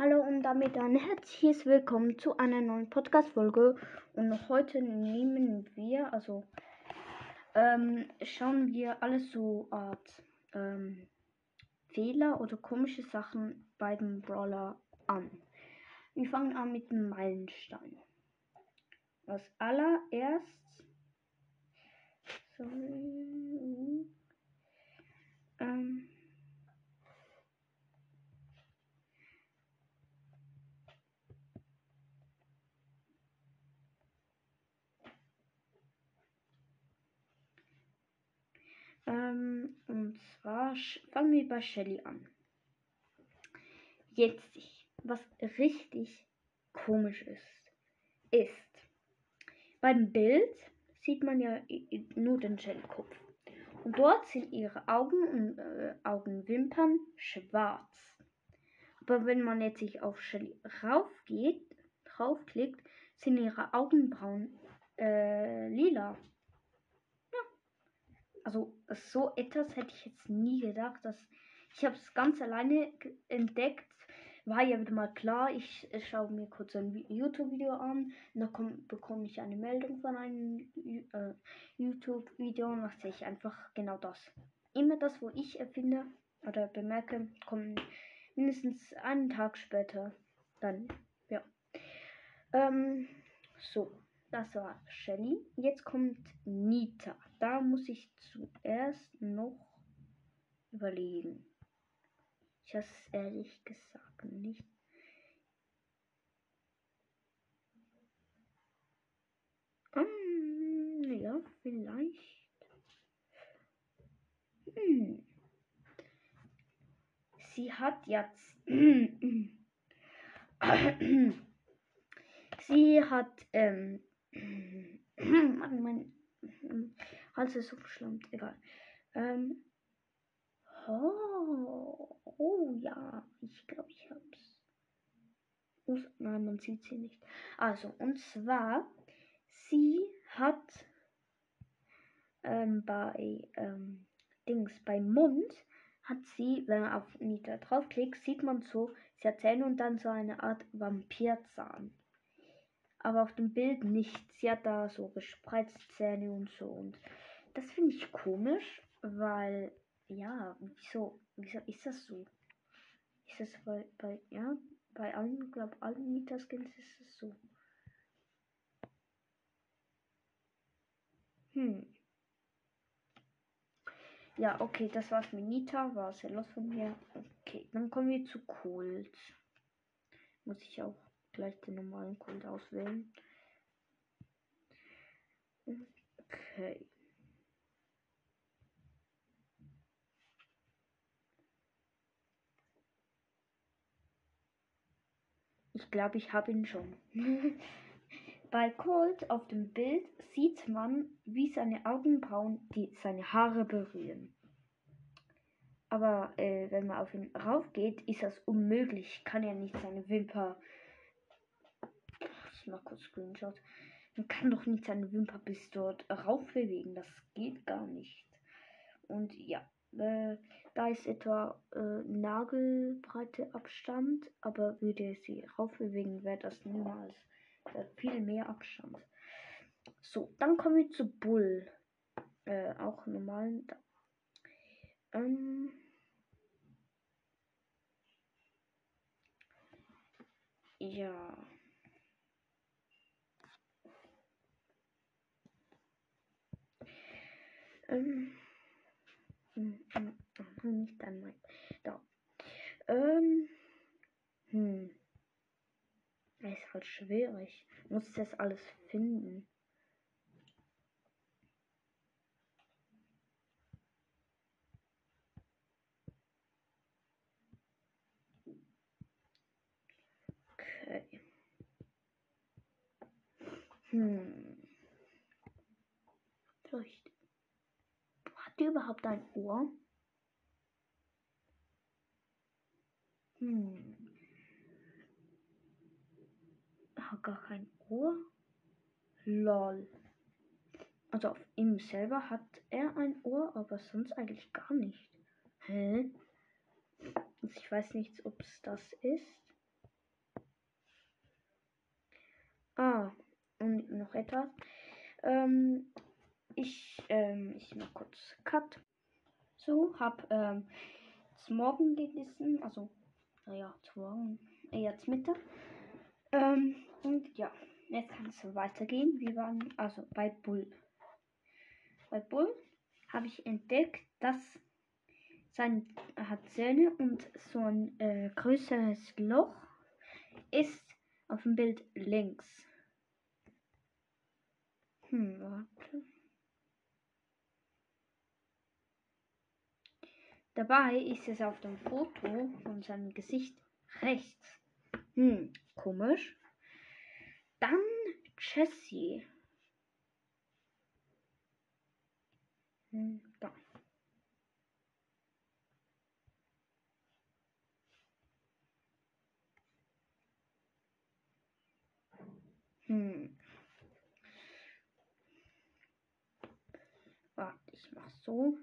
Hallo und damit ein herzliches Willkommen zu einer neuen Podcast-Folge. Und heute nehmen wir, also ähm, schauen wir alles so Art ähm, Fehler oder komische Sachen bei dem Brawler an. Wir fangen an mit dem Meilenstein. Als allererst. Sorry. Ähm, Ähm, und zwar fangen wir bei Shelly an. Jetzt, was richtig komisch ist, ist, beim Bild sieht man ja nur den Shelly-Kopf. Und dort sind ihre Augen und äh, Augenwimpern schwarz. Aber wenn man jetzt sich auf Shelly raufgeht, draufklickt, sind ihre Augenbrauen äh, lila. Also so etwas hätte ich jetzt nie gedacht. Dass ich habe es ganz alleine entdeckt. War ja wieder mal klar, ich schaue mir kurz ein Vi- YouTube-Video an. Dann komm, bekomme ich eine Meldung von einem äh, YouTube-Video und dann sehe ich einfach genau das. Immer das, wo ich erfinde oder bemerke, kommt mindestens einen Tag später. Dann, ja. Ähm, so. Das war Shelly. Jetzt kommt Nita. Da muss ich zuerst noch überlegen. Ich weiß es ehrlich gesagt nicht. Hm, ja, vielleicht. Hm. Sie hat jetzt. Sie hat, ähm, Hals ist so verschlammt, egal. Ähm, oh, oh ja, ich glaube, ich hab's. Uff, Nein, man sieht sie nicht. Also, und zwar, sie hat ähm, bei ähm, Dings, beim Mund hat sie, wenn man auf Nita draufklickt, sieht man so, sie hat Zähne und dann so eine Art Vampirzahn aber auf dem Bild nicht. Sie hat da so gespreizte Zähne und so. Und das finde ich komisch, weil, ja, wieso, wieso ist das so? Ist das bei, bei ja, bei allen, glaube allen Mieterskins ist es so. Hm. Ja, okay, das war's mit Nita. War sehr los von mir. Okay, dann kommen wir zu Colt. Muss ich auch gleich den normalen Colt auswählen. Okay. Ich glaube, ich habe ihn schon. Bei Colt auf dem Bild sieht man, wie seine Augenbrauen die seine Haare berühren. Aber äh, wenn man auf ihn raufgeht, ist das unmöglich. Kann ja nicht seine Wimper. Ich mach kurz Screenshot. Man kann doch nicht seine Wimper bis dort rauf bewegen. Das geht gar nicht. Und ja, äh, da ist etwa äh, Nagelbreite Abstand, aber würde sie raufbewegen, wäre das niemals äh, viel mehr Abstand. So, dann kommen wir zu Bull. Äh, auch normalen. Ähm, ja. Ähm, hm, hm, hm, nicht an mein. Da. Ähm. Hm. Das ist halt schwierig. Muss das alles finden. Okay. Hm. Vielleicht. Hat die überhaupt ein Ohr? Hm. Hat gar kein Ohr? Lol. Also auf ihm selber hat er ein Ohr, aber sonst eigentlich gar nicht. Hä? Also ich weiß nicht, ob es das ist. Ah, und noch etwas. Ähm, ich, ähm, ich mach kurz Cut. So, hab ähm, Morgen gegessen, also, naja, Morgen, eher zum Mittag. Ähm, und ja, jetzt kann es weitergehen. Wir waren also bei Bull. Bei Bull habe ich entdeckt, dass sein hat Zähne und so ein äh, größeres Loch ist auf dem Bild links. Hm, warte. Dabei ist es auf dem Foto von seinem Gesicht rechts. Hm, komisch. Dann Jessie. Hm, da. Hm. Warte, ich mach so.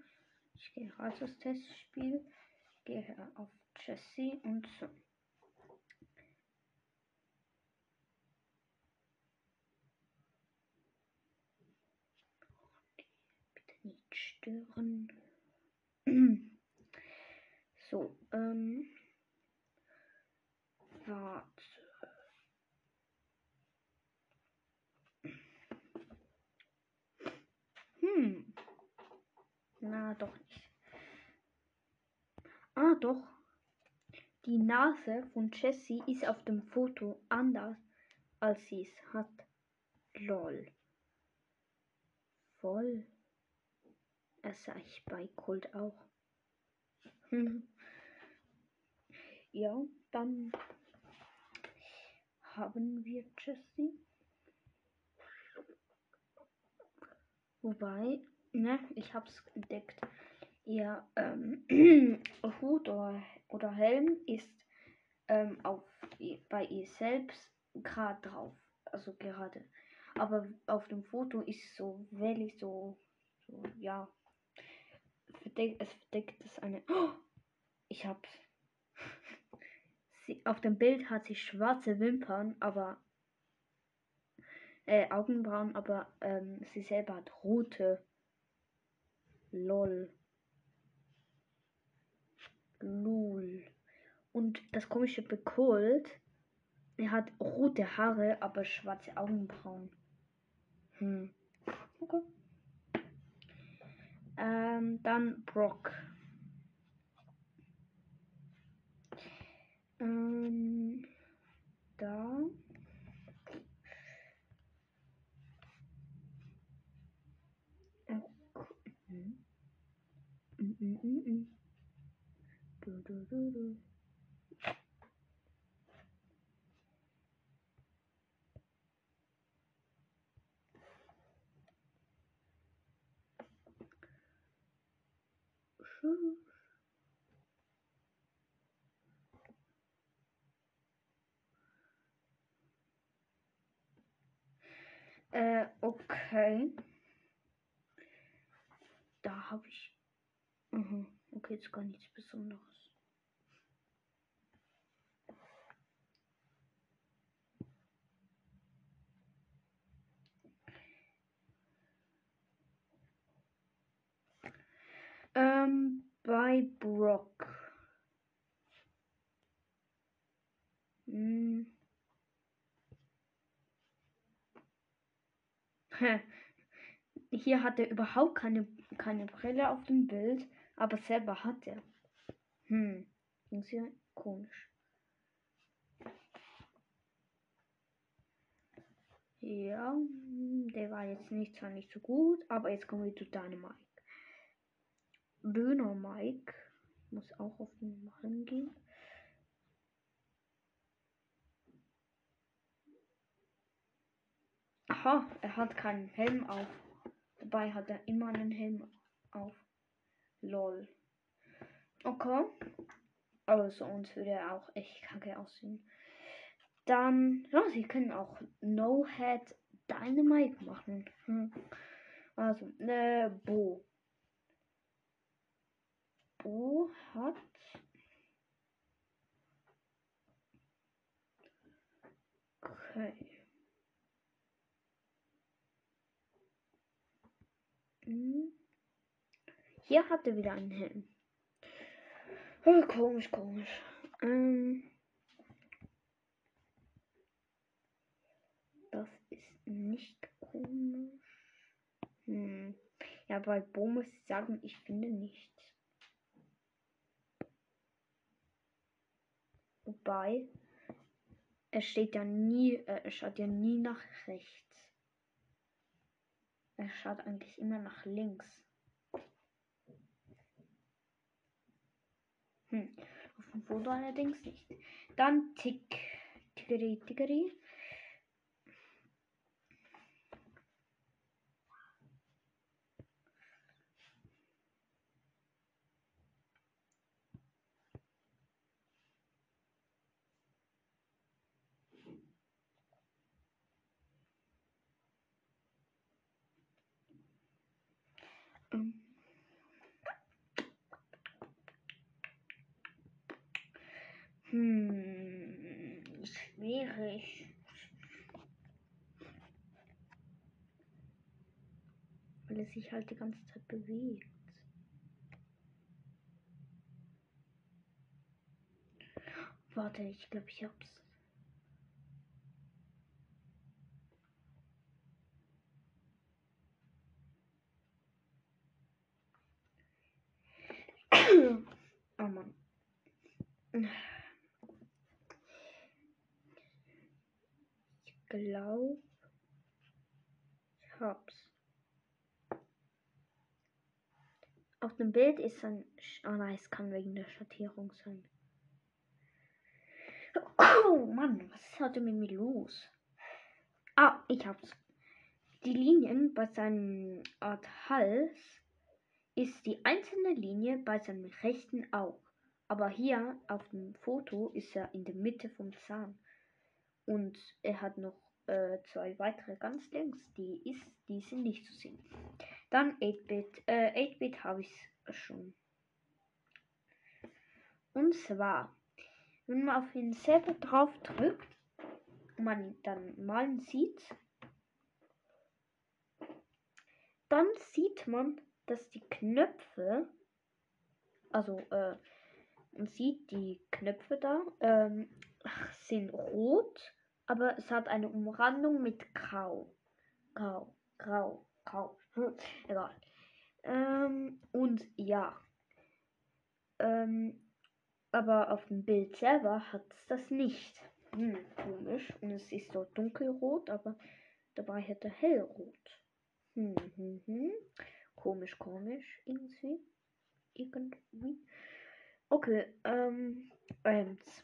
Aus Testspiel. Gehe auf Jesse und so. Bitte nicht stören. So, ähm. Warte. Hm. Na, doch nicht. Doch. Die Nase von Jessie ist auf dem Foto anders, als sie es hat. Lol. Voll. Das sah ich bei Colt auch. Ja, dann haben wir Jessie. Wobei, ne, ich hab's entdeckt. Ihr ähm, Hut oder, oder Helm ist ähm, auf, bei ihr selbst gerade drauf. Also gerade. Aber auf dem Foto ist so wellig so, so ja. Verdeckt, es verdeckt es eine. Oh, ich hab's. Sie, auf dem Bild hat sie schwarze Wimpern, aber äh, Augenbrauen, aber ähm, sie selber hat rote. Lol. Lul. Und das komische Bekult, er hat rote Haare, aber schwarze Augenbrauen. Hm. Okay. Ähm, dann Brock. Ähm, da. Mm, mm, mm, mm. Du, du, du, du. Äh, okay. Da habe ich. Mhm. Okay, jetzt gar nichts Besonderes. Ähm, bei Brock. Hm. Hier hat er überhaupt keine, keine Brille auf dem Bild, aber selber hat er. Hm, irgendwie komisch. Ja, der war jetzt nicht zwar nicht so gut, aber jetzt kommen wir zu Dynamite. Döner Mike muss auch auf den Mann gehen. Ha, er hat keinen Helm auf. Dabei hat er immer einen Helm auf. Lol. Okay. Aber sonst würde er auch echt kacke aussehen. Dann, ja, sie können auch No Head Dynamite machen. Hm. Also, äh, Bo. Bo hat. Okay. Hm. Hier hat er wieder einen Helm. Oh, komisch, komisch. Ähm, das ist nicht komisch. Hm. Ja, bei Bo muss ich sagen, ich finde nichts. Wobei, er steht ja nie, äh, er schaut ja nie nach rechts. Er schaut eigentlich immer nach links. Hm. Auf dem Foto allerdings nicht. Dann Tick. Tickeri, Tickeri. Hm, schwierig. Weil es sich halt die ganze Zeit bewegt. Warte, ich glaube, ich hab's. oh Mann. Ich glaube, ich hab's. Auf dem Bild ist ein. Sch- Oh nein, es kann wegen der Schattierung sein. Oh Mann, was ist heute mit mir los? Ah, ich hab's. Die Linien bei seinem Art Hals ist die einzelne Linie bei seinem rechten Auge. Aber hier auf dem Foto ist er in der Mitte vom Zahn. Und er hat noch äh, zwei weitere ganz links, die, ist, die sind nicht zu sehen. Dann 8-Bit. Äh, 8-Bit habe ich schon. Und zwar, wenn man auf ihn selber drauf drückt, man dann malen sieht, dann sieht man, dass die Knöpfe, also äh, man sieht die Knöpfe da, ähm, sind rot, aber es hat eine Umrandung mit grau. Grau, grau, grau. Hm, egal. Ähm, und ja. Ähm, aber auf dem Bild selber hat es das nicht. Hm, komisch. Und es ist so dunkelrot, aber dabei er hellrot. Hm, hm, hm. Komisch, komisch, irgendwie. Irgendwie. Okay, ähm, Ems.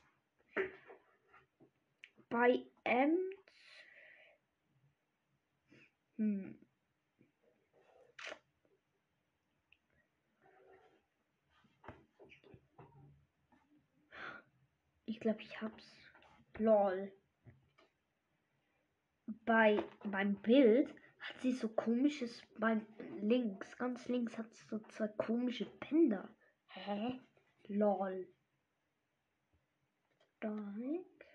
Bei Ems. Hm. Ich glaube, ich hab's. Lol. Bei beim Bild hat sie so komisches beim links, ganz links hat sie so zwei komische Bänder. Hä? Lol. Like.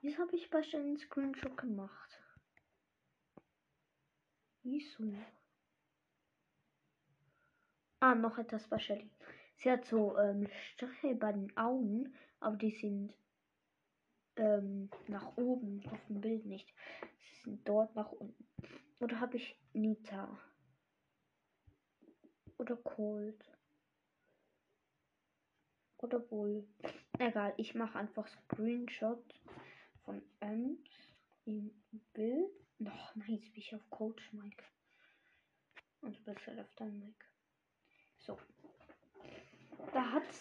Wieso habe ich bei einen Screenshot gemacht? Wieso? Ah, noch etwas bei Shelly. Sie hat so ähm, Striche bei den Augen, aber die sind ähm, nach oben auf dem Bild nicht. Sie sind dort nach unten. Oder habe ich Nita? Oder Cold? Oder Bull? Egal, ich mache einfach Screenshot von Ems im Bild. Noch nein, jetzt bin ich auf Coach Mike. Und besser auf dein Mike. So. Da hat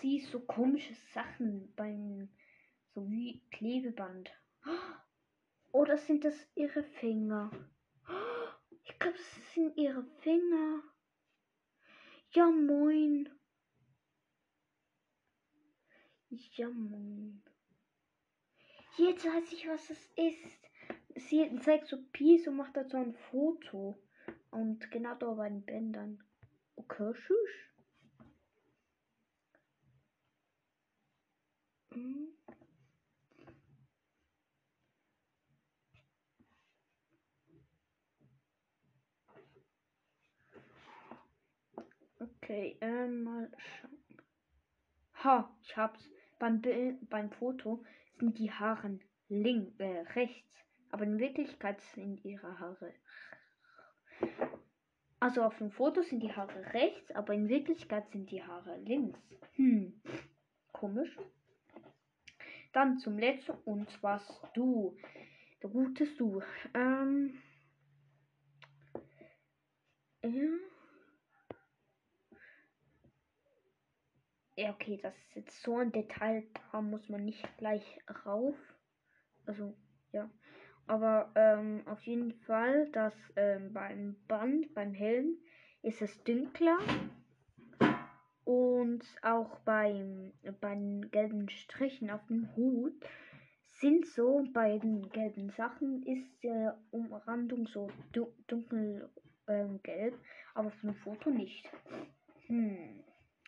sie so komische Sachen beim so wie Klebeband. Oder sind das ihre Finger? Ich glaube, es sind ihre Finger. Ja, moin. Ja, moin. Jetzt weiß ich, was es ist. Sie zeigt so Peace und macht dazu ein Foto. Und genau da bei den Bändern. Okay, tschüss. Mhm. Okay, ähm, mal schauen. Ha, ich hab's. Beim Bild, beim Foto sind die Haare links, äh, rechts. Aber in Wirklichkeit sind ihre Haare. Also auf dem Foto sind die Haare rechts, aber in Wirklichkeit sind die Haare links. Hm, komisch. Dann zum letzten und zwar du. Der gute Du. Ähm. Ja. Ja, okay, das ist jetzt so ein Detail, da muss man nicht gleich rauf. Also, ja. Aber ähm, auf jeden Fall, dass ähm, beim Band, beim Helm, ist es dunkler. Und auch beim, bei den gelben Strichen auf dem Hut sind so bei den gelben Sachen ist die Umrandung so du dunkel ähm, aber auf dem Foto nicht. Hm,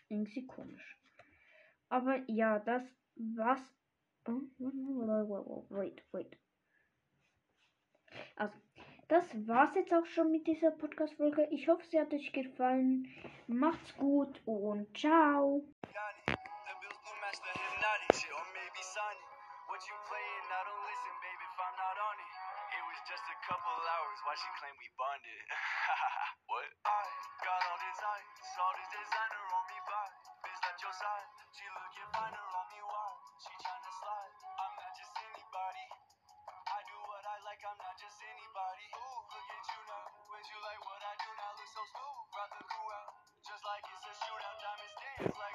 irgendwie komisch. Aber ja, das war's. Oh, wait, wait. Also, das war's jetzt auch schon mit dieser Podcast-Folge. Ich hoffe, sie hat euch gefallen. Macht's gut und ciao. What you playing? I don't listen, baby, if I'm not on it. It was just a couple hours, why she claim we bonded? what? I got all this ice, all this designer on me by. Bitch your side, she looking finer on me, why? She slide, I'm not just anybody. I do what I like, I'm not just anybody. Ooh, look at you now, when you like what I do now, look so the crew out, just like it's a shootout, diamonds dance like.